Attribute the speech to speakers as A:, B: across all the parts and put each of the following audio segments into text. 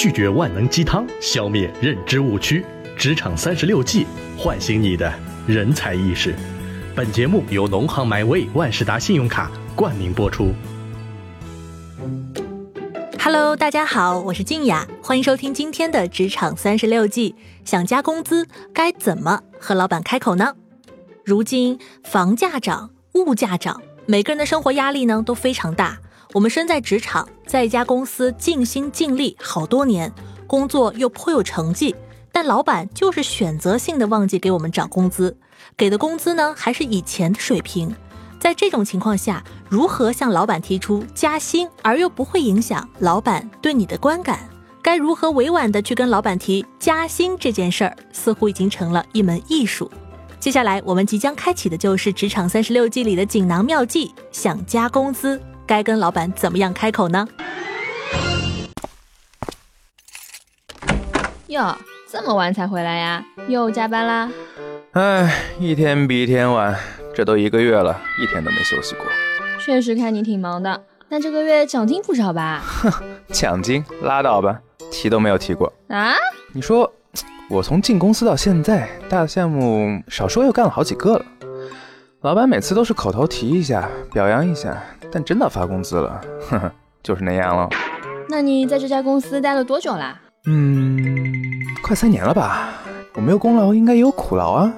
A: 拒绝万能鸡汤，消灭认知误区。职场三十六计，唤醒你的人才意识。本节目由农行 MyWay 万事达信用卡冠名播出。
B: Hello，大家好，我是静雅，欢迎收听今天的职场三十六计。想加工资，该怎么和老板开口呢？如今房价涨，物价涨，每个人的生活压力呢都非常大。我们身在职场，在一家公司尽心尽力好多年，工作又颇有成绩，但老板就是选择性的忘记给我们涨工资，给的工资呢还是以前的水平。在这种情况下，如何向老板提出加薪而又不会影响老板对你的观感？该如何委婉的去跟老板提加薪这件事儿，似乎已经成了一门艺术。接下来我们即将开启的就是职场三十六计里的锦囊妙计。想加工资，该跟老板怎么样开口呢？
C: 哟，这么晚才回来呀？又加班啦？
D: 唉，一天比一天晚。这都一个月了，一天都没休息过。
C: 确实看你挺忙的，但这个月奖金不少吧？
D: 哼，奖金拉倒吧，提都没有提过
C: 啊！
D: 你说，我从进公司到现在，大项目少说又干了好几个了。老板每次都是口头提一下，表扬一下，但真的发工资了，呵呵，就是那样了。
C: 那你在这家公司待了多久啦？
D: 嗯，快三年了吧。我没有功劳，应该也有苦劳啊。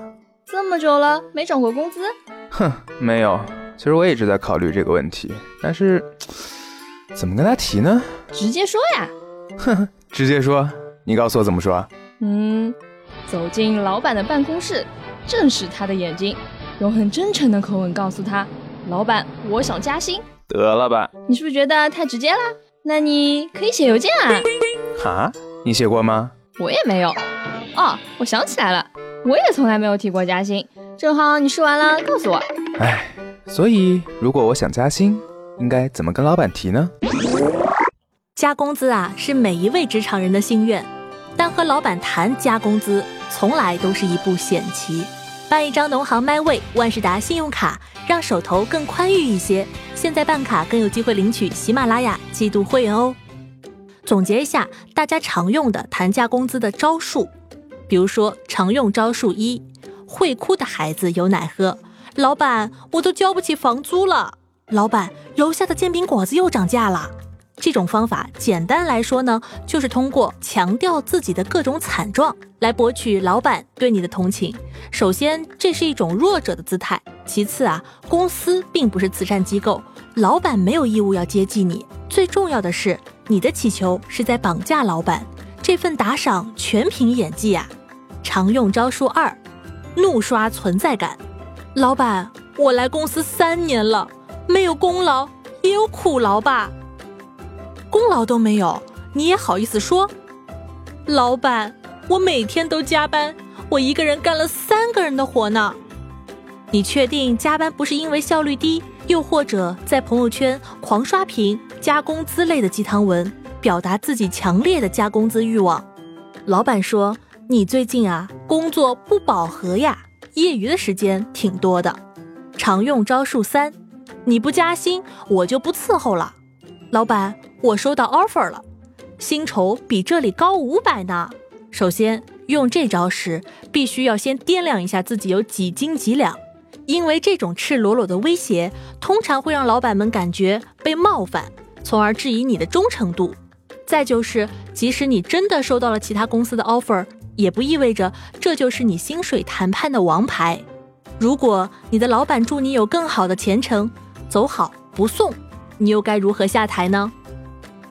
C: 这么久了没涨过工资？
D: 哼，没有。其实我一直在考虑这个问题，但是怎么跟他提呢？
C: 直接说呀。
D: 哼，直接说。你告诉我怎么说？
C: 嗯，走进老板的办公室，正视他的眼睛，用很真诚的口吻告诉他：“老板，我想加薪。”
D: 得了吧？
C: 你是不是觉得太直接了？那你可以写邮件啊。
D: 哈？你写过吗？
C: 我也没有。哦，我想起来了。我也从来没有提过加薪，正好你试完了告诉我。
D: 哎，所以如果我想加薪，应该怎么跟老板提呢？
B: 加工资啊，是每一位职场人的心愿，但和老板谈加工资，从来都是一步险棋。办一张农行 MyWay 万事达信用卡，让手头更宽裕一些。现在办卡更有机会领取喜马拉雅季度会员哦。总结一下大家常用的谈加工资的招数。比如说，常用招数一：会哭的孩子有奶喝。老板，我都交不起房租了。老板，楼下的煎饼果子又涨价了。这种方法，简单来说呢，就是通过强调自己的各种惨状，来博取老板对你的同情。首先，这是一种弱者的姿态；其次啊，公司并不是慈善机构，老板没有义务要接济你。最重要的是，你的祈求是在绑架老板，这份打赏全凭演技啊。常用招数二，怒刷存在感。老板，我来公司三年了，没有功劳也有苦劳吧？功劳都没有，你也好意思说？老板，我每天都加班，我一个人干了三个人的活呢。你确定加班不是因为效率低，又或者在朋友圈狂刷屏加工资类的鸡汤文，表达自己强烈的加工资欲望？老板说。你最近啊，工作不饱和呀，业余的时间挺多的。常用招数三，你不加薪，我就不伺候了。老板，我收到 offer 了，薪酬比这里高五百呢。首先用这招时，必须要先掂量一下自己有几斤几两，因为这种赤裸裸的威胁，通常会让老板们感觉被冒犯，从而质疑你的忠诚度。再就是，即使你真的收到了其他公司的 offer。也不意味着这就是你薪水谈判的王牌。如果你的老板祝你有更好的前程，走好不送，你又该如何下台呢？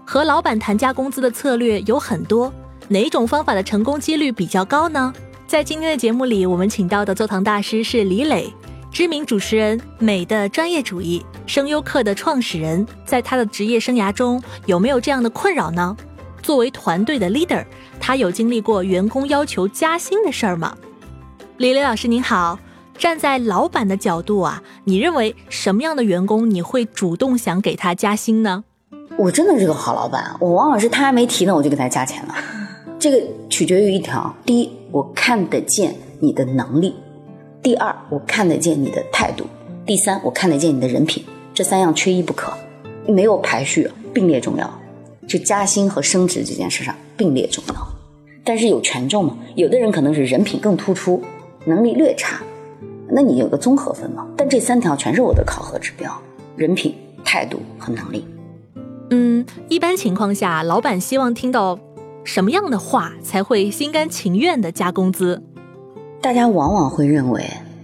B: 和老板谈加工资的策略有很多，哪种方法的成功几率比较高呢？在今天的节目里，我们请到的座堂大师是李磊，知名主持人，美的专业主义，声优课的创始人。在他的职业生涯中，有没有这样的困扰呢？作为团队的 leader。他有经历过员工要求加薪的事儿吗？李磊老师您好，站在老板的角度啊，你认为什么样的员工你会主动想给他加薪呢？
E: 我真的是个好老板，我往往是他还没提呢，我就给他加钱了。这个取决于一条：第一，我看得见你的能力；第二，我看得见你的态度；第三，我看得见你的人品。这三样缺一不可，没有排序，并列重要。就加薪和升职这件事上并列重要。但是有权重嘛？有的人可能是人品更突出，能力略差，那你有个综合分嘛？但这三条全是我的考核指标：人品、态度和能力。
B: 嗯，一般情况下，老板希望听到什么样的话才会心甘情愿的加工资？
E: 大家往往会认为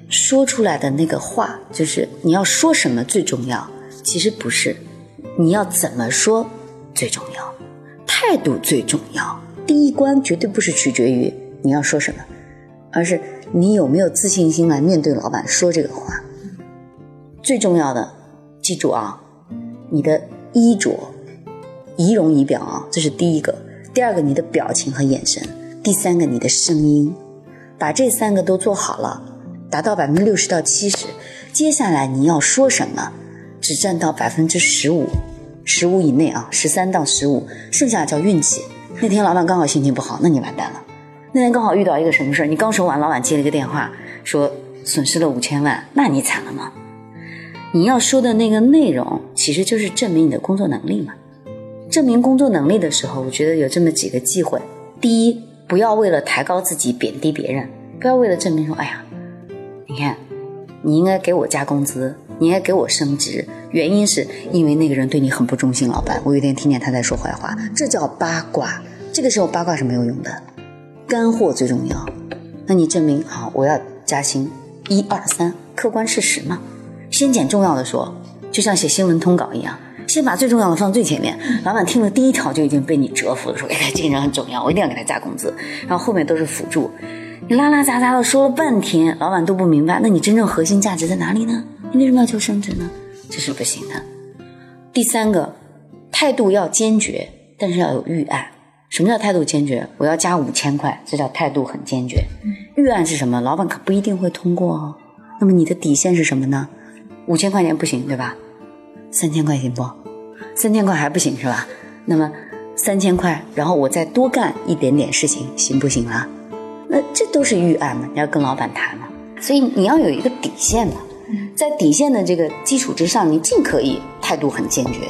E: 说出来的那个话就是你要说什么最重要，其实不是，你要怎么说最重要，态度最重要。第一关绝对不是取决于你要说什么，而是你有没有自信心来面对老板说这个话。最重要的，记住啊，你的衣着、仪容仪表啊，这是第一个；第二个，你的表情和眼神；第三个，你的声音。把这三个都做好了，达到百分之六十到七十，接下来你要说什么，只占到百分之十五，十五以内啊，十三到十五，剩下叫运气。那天老板刚好心情不好，那你完蛋了。那天刚好遇到一个什么事，你刚说完，老板接了一个电话，说损失了五千万，那你惨了吗？你要说的那个内容，其实就是证明你的工作能力嘛。证明工作能力的时候，我觉得有这么几个忌讳。第一，不要为了抬高自己贬低别人，不要为了证明说，哎呀，你看，你应该给我加工资，你应该给我升职，原因是因为那个人对你很不忠心。老板，我有一天听见他在说坏话，这叫八卦。这个时候八卦是没有用的，干货最重要。那你证明好，我要加薪，一二三，客观事实嘛。先捡重要的说，就像写新闻通稿一样，先把最重要的放最前面。老板听了第一条就已经被你折服了，说哎，这个人很重要，我一定要给他加工资。然后后面都是辅助，你拉拉杂杂的说了半天，老板都不明白，那你真正核心价值在哪里呢？你为什么要求升职呢？这是不行的。第三个，态度要坚决，但是要有预案。什么叫态度坚决？我要加五千块，这叫态度很坚决。预案是什么？老板可不一定会通过哦。那么你的底线是什么呢？五千块钱不行，对吧？三千块行不？三千块还不行是吧？那么三千块，然后我再多干一点点事情，行不行啊？那这都是预案嘛，你要跟老板谈嘛。所以你要有一个底线嘛，在底线的这个基础之上，你尽可以态度很坚决。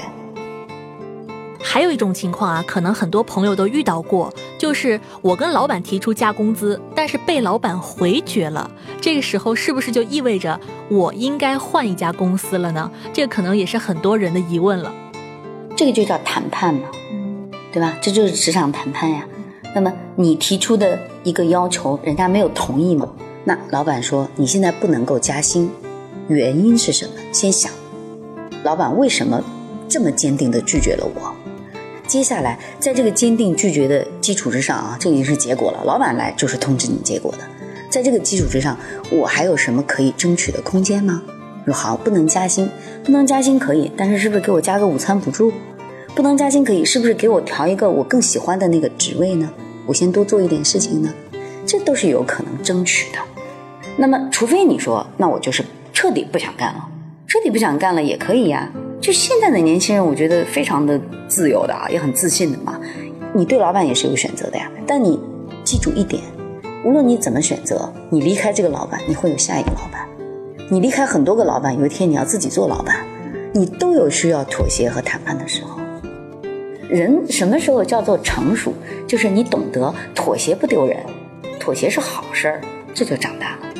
B: 还有一种情况啊，可能很多朋友都遇到过，就是我跟老板提出加工资，但是被老板回绝了。这个时候是不是就意味着我应该换一家公司了呢？这个可能也是很多人的疑问了。
E: 这个就叫谈判嘛，对吧？这就是职场谈判呀。那么你提出的一个要求，人家没有同意嘛？那老板说你现在不能够加薪，原因是什么？先想，老板为什么这么坚定的拒绝了我？接下来，在这个坚定拒绝的基础之上啊，这已经是结果了。老板来就是通知你结果的。在这个基础之上，我还有什么可以争取的空间吗？说好，不能加薪，不能加薪可以，但是是不是给我加个午餐补助？不能加薪可以，是不是给我调一个我更喜欢的那个职位呢？我先多做一点事情呢？这都是有可能争取的。那么，除非你说，那我就是彻底不想干了，彻底不想干了也可以呀。就现在的年轻人，我觉得非常的自由的啊，也很自信的嘛。你对老板也是有选择的呀。但你记住一点，无论你怎么选择，你离开这个老板，你会有下一个老板。你离开很多个老板，有一天你要自己做老板，你都有需要妥协和谈判的时候。人什么时候叫做成熟？就是你懂得妥协不丢人，妥协是好事儿，这就长大了。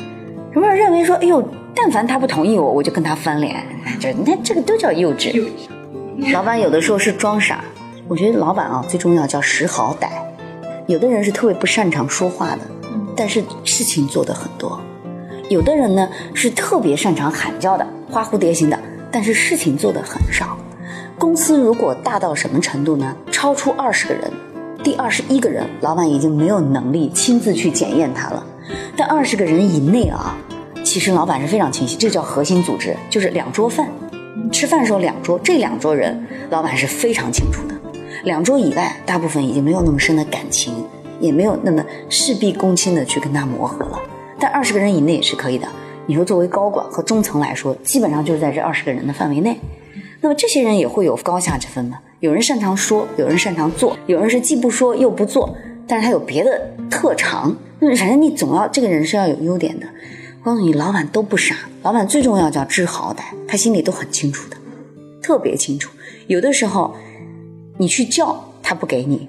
E: 什么时候认为说，哎呦？但凡他不同意我，我就跟他翻脸。就你看，这个都叫幼稚。老板有的时候是装傻。我觉得老板啊，最重要叫识好歹。有的人是特别不擅长说话的，但是事情做的很多；有的人呢是特别擅长喊叫的，花蝴蝶型的，但是事情做的很少。公司如果大到什么程度呢？超出二十个人，第二十一个人，老板已经没有能力亲自去检验他了。但二十个人以内啊。其实老板是非常清晰，这叫核心组织，就是两桌饭，吃饭时候两桌，这两桌人老板是非常清楚的。两桌以外，大部分已经没有那么深的感情，也没有那么事必躬亲的去跟他磨合了。但二十个人以内也是可以的。你说作为高管和中层来说，基本上就是在这二十个人的范围内。那么这些人也会有高下之分的，有人擅长说，有人擅长做，有人是既不说又不做，但是他有别的特长。反正你总要这个人是要有优点的。告诉你，老板都不傻，老板最重要叫知好歹，他心里都很清楚的，特别清楚。有的时候，你去叫他不给你，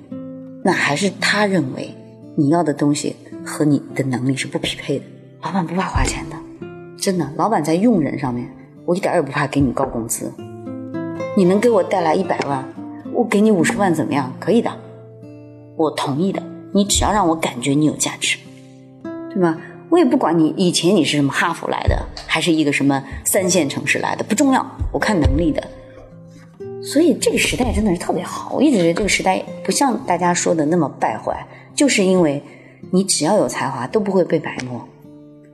E: 那还是他认为你要的东西和你的能力是不匹配的。老板不怕花钱的，真的，老板在用人上面，我一点也不怕给你高工资。你能给我带来一百万，我给你五十万怎么样？可以的，我同意的。你只要让我感觉你有价值，对吧？我也不管你以前你是什么哈佛来的，还是一个什么三线城市来的，不重要，我看能力的。所以这个时代真的是特别好，我一直觉得这个时代不像大家说的那么败坏，就是因为你只要有才华都不会被埋没，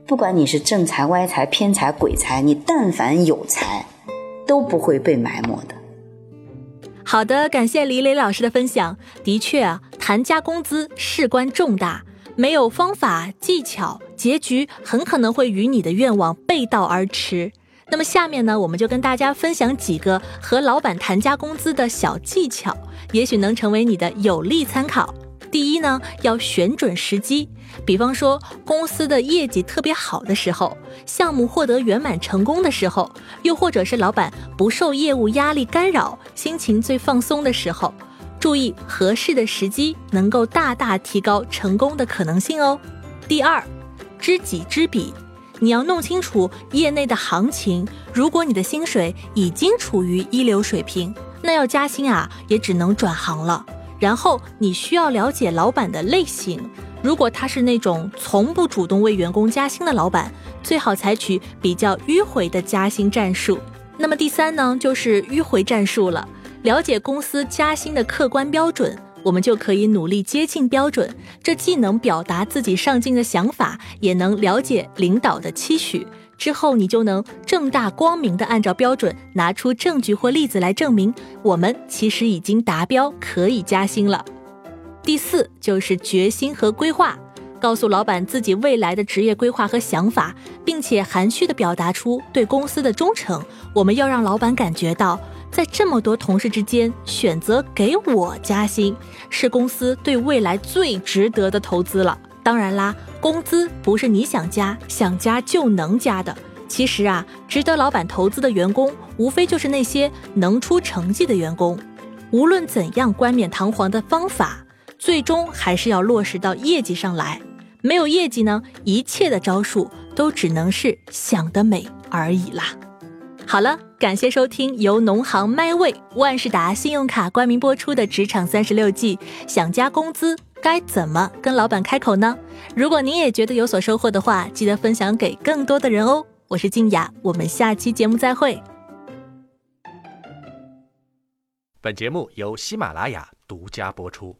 E: 不管你是正才、歪才、偏才、鬼才，你但凡有才都不会被埋没的。
B: 好的，感谢李磊老师的分享。的确啊，谈加工资事关重大，没有方法技巧，结局很可能会与你的愿望背道而驰。那么下面呢，我们就跟大家分享几个和老板谈加工资的小技巧，也许能成为你的有力参考。第一呢，要选准时机。比方说，公司的业绩特别好的时候，项目获得圆满成功的时候，又或者是老板不受业务压力干扰，心情最放松的时候，注意合适的时机，能够大大提高成功的可能性哦。第二，知己知彼，你要弄清楚业内的行情。如果你的薪水已经处于一流水平，那要加薪啊，也只能转行了。然后你需要了解老板的类型。如果他是那种从不主动为员工加薪的老板，最好采取比较迂回的加薪战术。那么第三呢，就是迂回战术了。了解公司加薪的客观标准，我们就可以努力接近标准。这既能表达自己上进的想法，也能了解领导的期许。之后你就能正大光明的按照标准拿出证据或例子来证明，我们其实已经达标，可以加薪了。第四就是决心和规划，告诉老板自己未来的职业规划和想法，并且含蓄的表达出对公司的忠诚。我们要让老板感觉到，在这么多同事之间选择给我加薪，是公司对未来最值得的投资了。当然啦，工资不是你想加想加就能加的。其实啊，值得老板投资的员工，无非就是那些能出成绩的员工。无论怎样冠冕堂皇的方法。最终还是要落实到业绩上来，没有业绩呢，一切的招数都只能是想得美而已啦。好了，感谢收听由农行麦味万事达信用卡冠名播出的《职场三十六计》，想加工资该怎么跟老板开口呢？如果您也觉得有所收获的话，记得分享给更多的人哦。我是静雅，我们下期节目再会。
A: 本节目由喜马拉雅独家播出。